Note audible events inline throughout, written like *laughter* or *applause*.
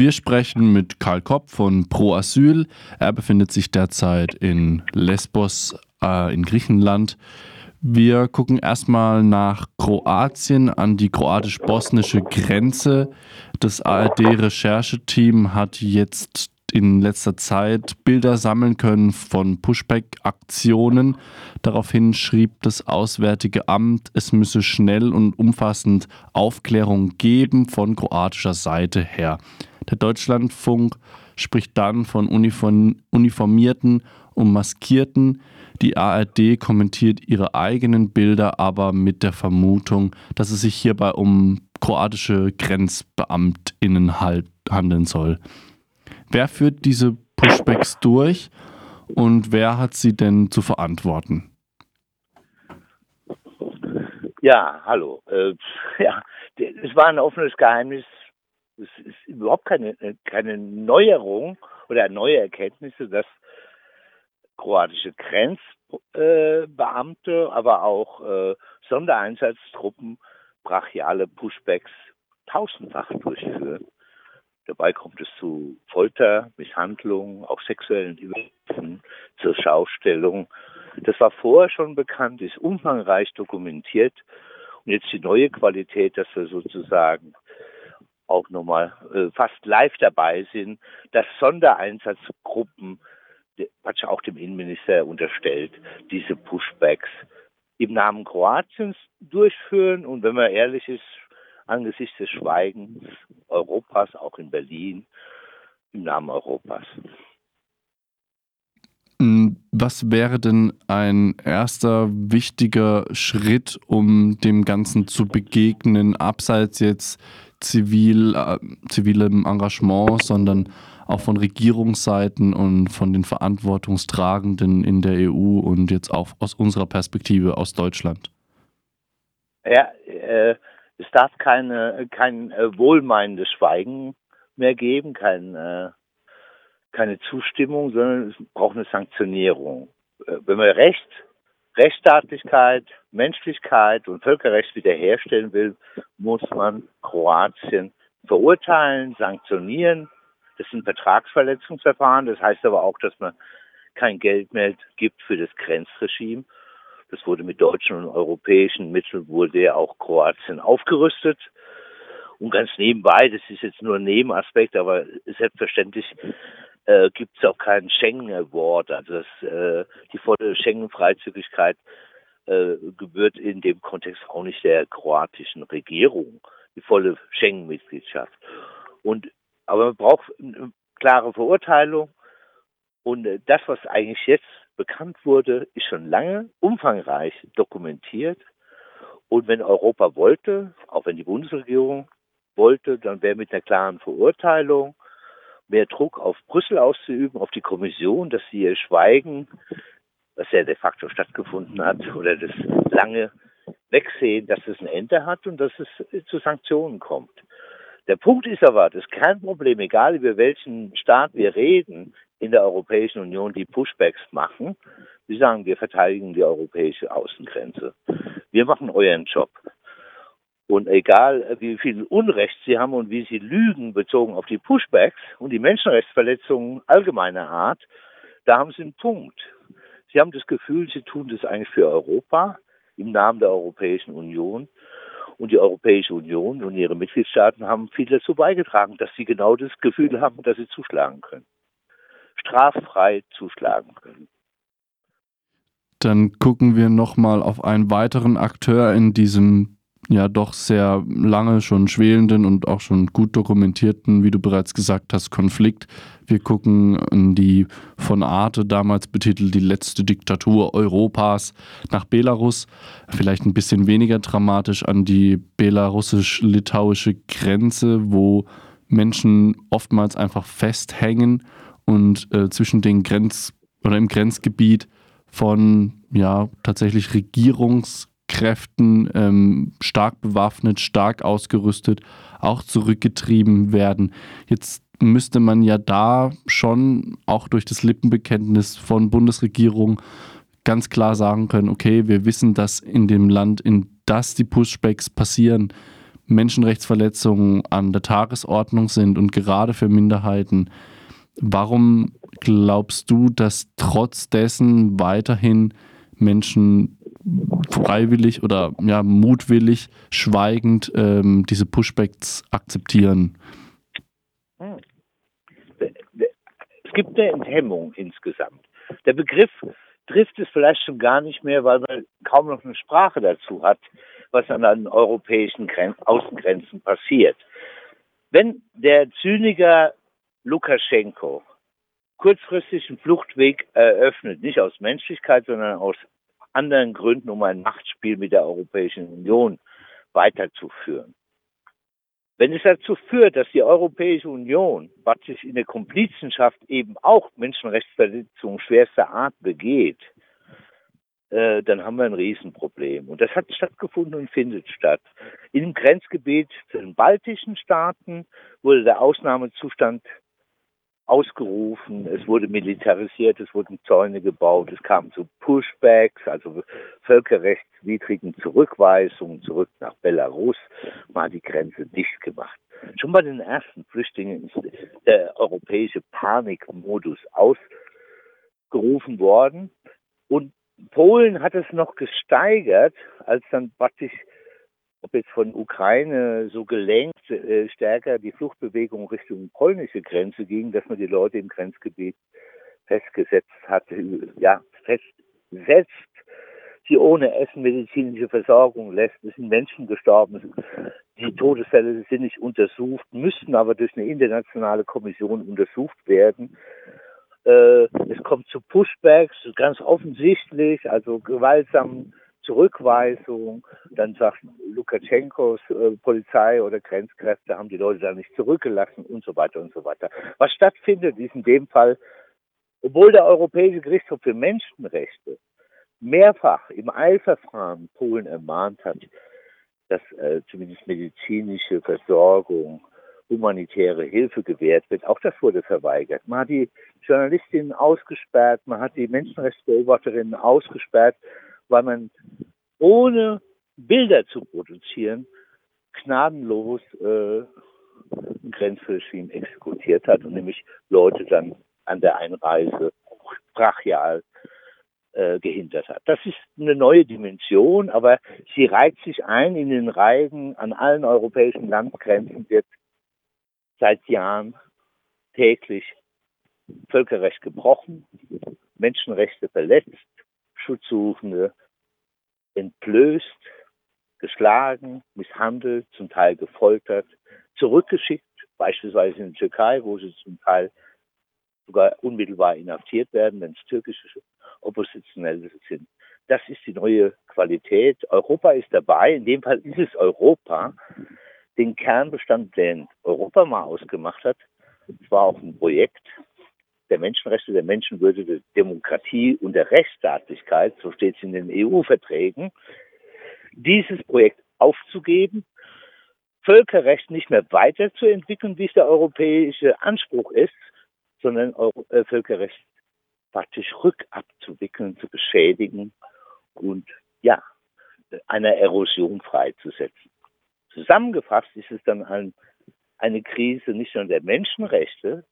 Wir sprechen mit Karl Kopp von Pro Asyl. Er befindet sich derzeit in Lesbos äh, in Griechenland. Wir gucken erstmal nach Kroatien an die kroatisch-bosnische Grenze. Das ARD-Rechercheteam hat jetzt in letzter Zeit Bilder sammeln können von Pushback-Aktionen. Daraufhin schrieb das Auswärtige Amt, es müsse schnell und umfassend Aufklärung geben von kroatischer Seite her. Der Deutschlandfunk spricht dann von uniformierten und maskierten. Die ARD kommentiert ihre eigenen Bilder aber mit der Vermutung, dass es sich hierbei um kroatische Grenzbeamtinnen handeln soll. Wer führt diese Pushbacks durch und wer hat sie denn zu verantworten? Ja, hallo. Äh, *laughs* ja, es war ein offenes Geheimnis. Es ist überhaupt keine, keine Neuerung oder neue Erkenntnisse, dass kroatische Grenzbeamte, aber auch äh, Sondereinsatztruppen brachiale Pushbacks tausendfach durchführen. Dabei kommt es zu Folter, Misshandlungen, auch sexuellen Übergriffen, zur Schaustellung. Das war vorher schon bekannt, ist umfangreich dokumentiert. Und jetzt die neue Qualität, dass wir sozusagen auch nochmal äh, fast live dabei sind, dass Sondereinsatzgruppen, was auch dem Innenminister unterstellt, diese Pushbacks im Namen Kroatiens durchführen. Und wenn man ehrlich ist, angesichts des Schweigens Europas, auch in Berlin, im Namen Europas. Hm, was wäre denn ein erster wichtiger Schritt, um dem Ganzen zu begegnen, abseits jetzt zivil, äh, zivilem Engagement, sondern auch von Regierungsseiten und von den Verantwortungstragenden in der EU und jetzt auch aus unserer Perspektive aus Deutschland? Ja, äh, es darf keine, kein äh, wohlmeinendes Schweigen mehr geben, kein, äh, keine Zustimmung, sondern es braucht eine Sanktionierung. Äh, wenn man Recht, Rechtsstaatlichkeit, Menschlichkeit und Völkerrecht wiederherstellen will, muss man Kroatien verurteilen, sanktionieren. Das sind Vertragsverletzungsverfahren. Das heißt aber auch, dass man kein Geld mehr gibt für das Grenzregime. Das wurde mit deutschen und europäischen Mitteln wurde ja auch Kroatien aufgerüstet. Und ganz nebenbei, das ist jetzt nur ein Nebenaspekt, aber selbstverständlich äh, gibt es auch keinen Schengen Award. Also das, äh, die volle Schengen-Freizügigkeit äh, gebührt in dem Kontext auch nicht der kroatischen Regierung, die volle Schengen-Mitgliedschaft. Aber man braucht eine klare Verurteilung. Und äh, das, was eigentlich jetzt bekannt wurde, ist schon lange umfangreich dokumentiert. Und wenn Europa wollte, auch wenn die Bundesregierung wollte, dann wäre mit einer klaren Verurteilung mehr Druck auf Brüssel auszuüben, auf die Kommission, dass sie ihr Schweigen, was ja de facto stattgefunden hat, oder das lange Wegsehen, dass es ein Ende hat und dass es zu Sanktionen kommt. Der Punkt ist aber, das Kernproblem, egal über welchen Staat wir reden, in der Europäischen Union, die Pushbacks machen. Sie sagen, wir verteidigen die europäische Außengrenze. Wir machen euren Job. Und egal, wie viel Unrecht sie haben und wie sie lügen bezogen auf die Pushbacks und die Menschenrechtsverletzungen allgemeiner Art, da haben sie einen Punkt. Sie haben das Gefühl, sie tun das eigentlich für Europa im Namen der Europäischen Union. Und die Europäische Union und ihre Mitgliedstaaten haben viel dazu beigetragen, dass sie genau das Gefühl haben, dass sie zuschlagen können straffrei zuschlagen können. Dann gucken wir nochmal auf einen weiteren Akteur in diesem ja doch sehr lange schon schwelenden und auch schon gut dokumentierten, wie du bereits gesagt hast, Konflikt. Wir gucken in die von Arte damals betitelt die letzte Diktatur Europas nach Belarus. Vielleicht ein bisschen weniger dramatisch an die belarussisch-litauische Grenze, wo Menschen oftmals einfach festhängen und äh, zwischen den Grenz- oder im Grenzgebiet von ja tatsächlich Regierungskräften ähm, stark bewaffnet, stark ausgerüstet, auch zurückgetrieben werden. Jetzt müsste man ja da schon auch durch das Lippenbekenntnis von Bundesregierung ganz klar sagen können, okay, wir wissen, dass in dem Land, in das die Pushbacks passieren, Menschenrechtsverletzungen an der Tagesordnung sind und gerade für Minderheiten. Warum glaubst du, dass trotz dessen weiterhin Menschen freiwillig oder ja, mutwillig schweigend ähm, diese Pushbacks akzeptieren? Hm. Es gibt eine Enthemmung insgesamt. Der Begriff trifft es vielleicht schon gar nicht mehr, weil man kaum noch eine Sprache dazu hat, was an den europäischen Grenz Außengrenzen passiert. Wenn der Zyniker Lukaschenko kurzfristig einen Fluchtweg eröffnet, nicht aus Menschlichkeit, sondern aus anderen Gründen, um ein Machtspiel mit der Europäischen Union weiterzuführen. Wenn es dazu führt, dass die Europäische Union praktisch in der Komplizenschaft eben auch Menschenrechtsverletzungen schwerster Art begeht, äh, dann haben wir ein Riesenproblem. Und das hat stattgefunden und findet statt. Im Grenzgebiet zu den baltischen Staaten wurde der Ausnahmezustand ausgerufen, es wurde militarisiert, es wurden Zäune gebaut, es kam zu Pushbacks, also völkerrechtswidrigen Zurückweisungen zurück nach Belarus, war die Grenze dicht gemacht. Schon bei den ersten Flüchtlingen ist der europäische Panikmodus ausgerufen worden und Polen hat es noch gesteigert, als dann praktisch ob jetzt von Ukraine so gelenkt äh, stärker die Fluchtbewegung Richtung polnische Grenze ging, dass man die Leute im Grenzgebiet festgesetzt hat, ja, festsetzt, sie ohne Essen medizinische Versorgung lässt. Es sind Menschen gestorben. Die Todesfälle sind nicht untersucht, müssten aber durch eine internationale Kommission untersucht werden. Äh, es kommt zu Pushbacks, ganz offensichtlich, also gewaltsam Zurückweisung. Dann sagt Lukaschenkos äh, Polizei oder Grenzkräfte haben die Leute da nicht zurückgelassen und so weiter und so weiter. Was stattfindet, ist in dem Fall, obwohl der Europäische Gerichtshof für Menschenrechte mehrfach im Eilverfahren Polen ermahnt hat, dass äh, zumindest medizinische Versorgung, humanitäre Hilfe gewährt wird. Auch das wurde verweigert. Man hat die Journalistinnen ausgesperrt, man hat die Menschenrechtsbeobachterinnen ausgesperrt, weil man ohne Bilder zu produzieren gnadenlos äh, Grenzregime exekutiert hat und nämlich Leute dann an der Einreise brachial äh, gehindert hat. Das ist eine neue Dimension, aber sie reiht sich ein in den Reigen an allen europäischen Landgrenzen, wird seit Jahren täglich Völkerrecht gebrochen, Menschenrechte verletzt, Schutzsuchende entblößt, geschlagen, misshandelt, zum Teil gefoltert, zurückgeschickt, beispielsweise in die Türkei, wo sie zum Teil sogar unmittelbar inhaftiert werden, wenn es türkische Oppositionelle sind. Das ist die neue Qualität. Europa ist dabei, in dem Fall ist es Europa, den Kernbestand, den Europa mal ausgemacht hat. Es war auch ein Projekt, Menschenrechte, der Menschenwürde, der Demokratie und der Rechtsstaatlichkeit, so steht es in den EU-Verträgen, dieses Projekt aufzugeben, Völkerrecht nicht mehr weiterzuentwickeln, wie es der europäische Anspruch ist, sondern äh, Völkerrecht praktisch rückabzuwickeln, zu beschädigen und ja, einer Erosion freizusetzen. Zusammengefasst ist es dann ein, eine Krise nicht nur der Menschenrechte,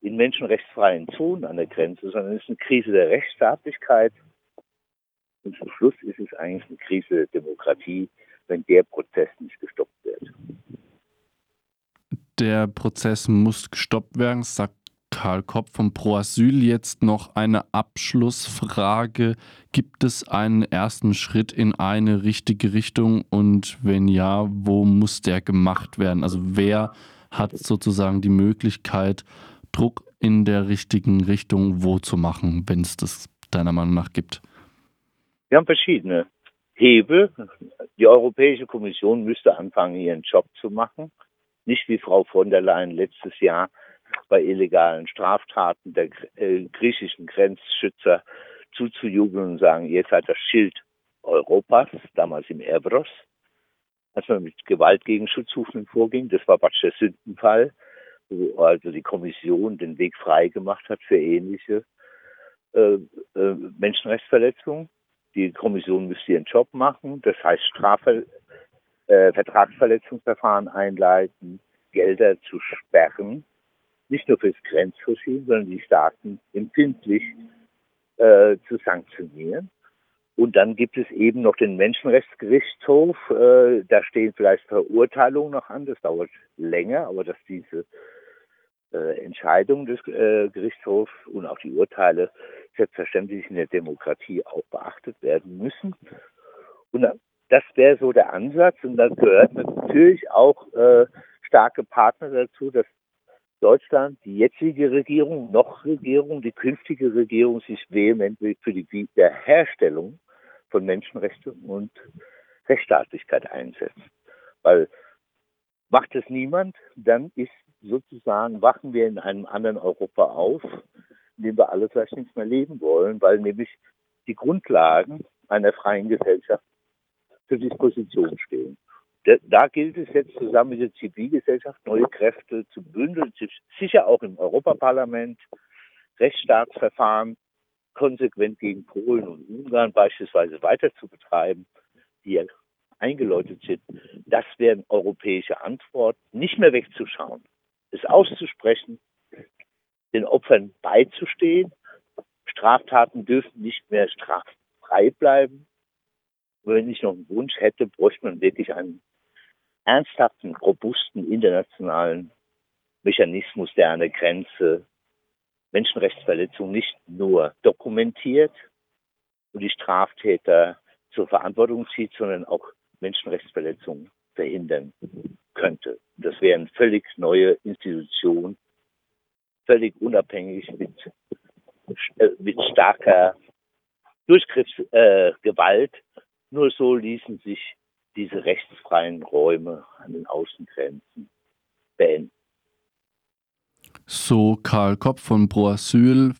in menschenrechtsfreien Zonen an der Grenze, sondern es ist eine Krise der Rechtsstaatlichkeit. Und zum Schluss ist es eigentlich eine Krise der Demokratie, wenn der Prozess nicht gestoppt wird. Der Prozess muss gestoppt werden, sagt Karl Kopp vom Pro Asyl. Jetzt noch eine Abschlussfrage. Gibt es einen ersten Schritt in eine richtige Richtung? Und wenn ja, wo muss der gemacht werden? Also wer hat sozusagen die Möglichkeit, Druck in der richtigen Richtung wo zu machen, wenn es das deiner Meinung nach gibt? Wir haben verschiedene Hebel. Die Europäische Kommission müsste anfangen, ihren Job zu machen. Nicht wie Frau von der Leyen letztes Jahr bei illegalen Straftaten der äh, griechischen Grenzschützer zuzujubeln und sagen, ihr seid das Schild Europas, damals im Erbros, als man mit Gewalt gegen Schutzsuchenden vorging. Das war praktisch der Sündenfall also die Kommission den Weg frei gemacht hat für ähnliche äh, äh, Menschenrechtsverletzungen. Die Kommission müsste ihren Job machen, das heißt Strafver äh, Vertragsverletzungsverfahren einleiten, Gelder zu sperren, nicht nur fürs Grenzregime, sondern die Staaten empfindlich äh, zu sanktionieren. Und dann gibt es eben noch den Menschenrechtsgerichtshof. Äh, da stehen vielleicht Verurteilungen noch an. Das dauert länger, aber dass diese äh, Entscheidungen des äh, Gerichtshofs und auch die Urteile selbstverständlich in der Demokratie auch beachtet werden müssen. Und das wäre so der Ansatz. Und da gehört natürlich auch äh, starke Partner dazu, dass Deutschland, die jetzige Regierung, noch Regierung, die künftige Regierung sich vehement für die Wiederherstellung von Menschenrechten und Rechtsstaatlichkeit einsetzt. Weil macht es niemand, dann ist sozusagen, wachen wir in einem anderen Europa auf, in dem wir alle vielleicht nicht mehr leben wollen, weil nämlich die Grundlagen einer freien Gesellschaft zur Disposition stehen. Da gilt es jetzt zusammen mit der Zivilgesellschaft neue Kräfte zu bündeln, sicher auch im Europaparlament, Rechtsstaatsverfahren konsequent gegen Polen und Ungarn beispielsweise weiter zu betreiben, die eingeläutet sind. Das wären europäische Antworten, nicht mehr wegzuschauen, es auszusprechen, den Opfern beizustehen. Straftaten dürfen nicht mehr straffrei bleiben. Wenn ich noch einen Wunsch hätte, bräuchte man wirklich einen ernsthaften, robusten internationalen Mechanismus, der eine Grenze Menschenrechtsverletzungen nicht nur dokumentiert und die Straftäter zur Verantwortung zieht, sondern auch Menschenrechtsverletzungen verhindern könnte. Das wäre eine völlig neue Institution, völlig unabhängig mit, äh, mit starker Durchgriffsgewalt. Äh, Nur so ließen sich diese rechtsfreien Räume an den Außengrenzen beenden. So Karl Kopp von Pro Asyl.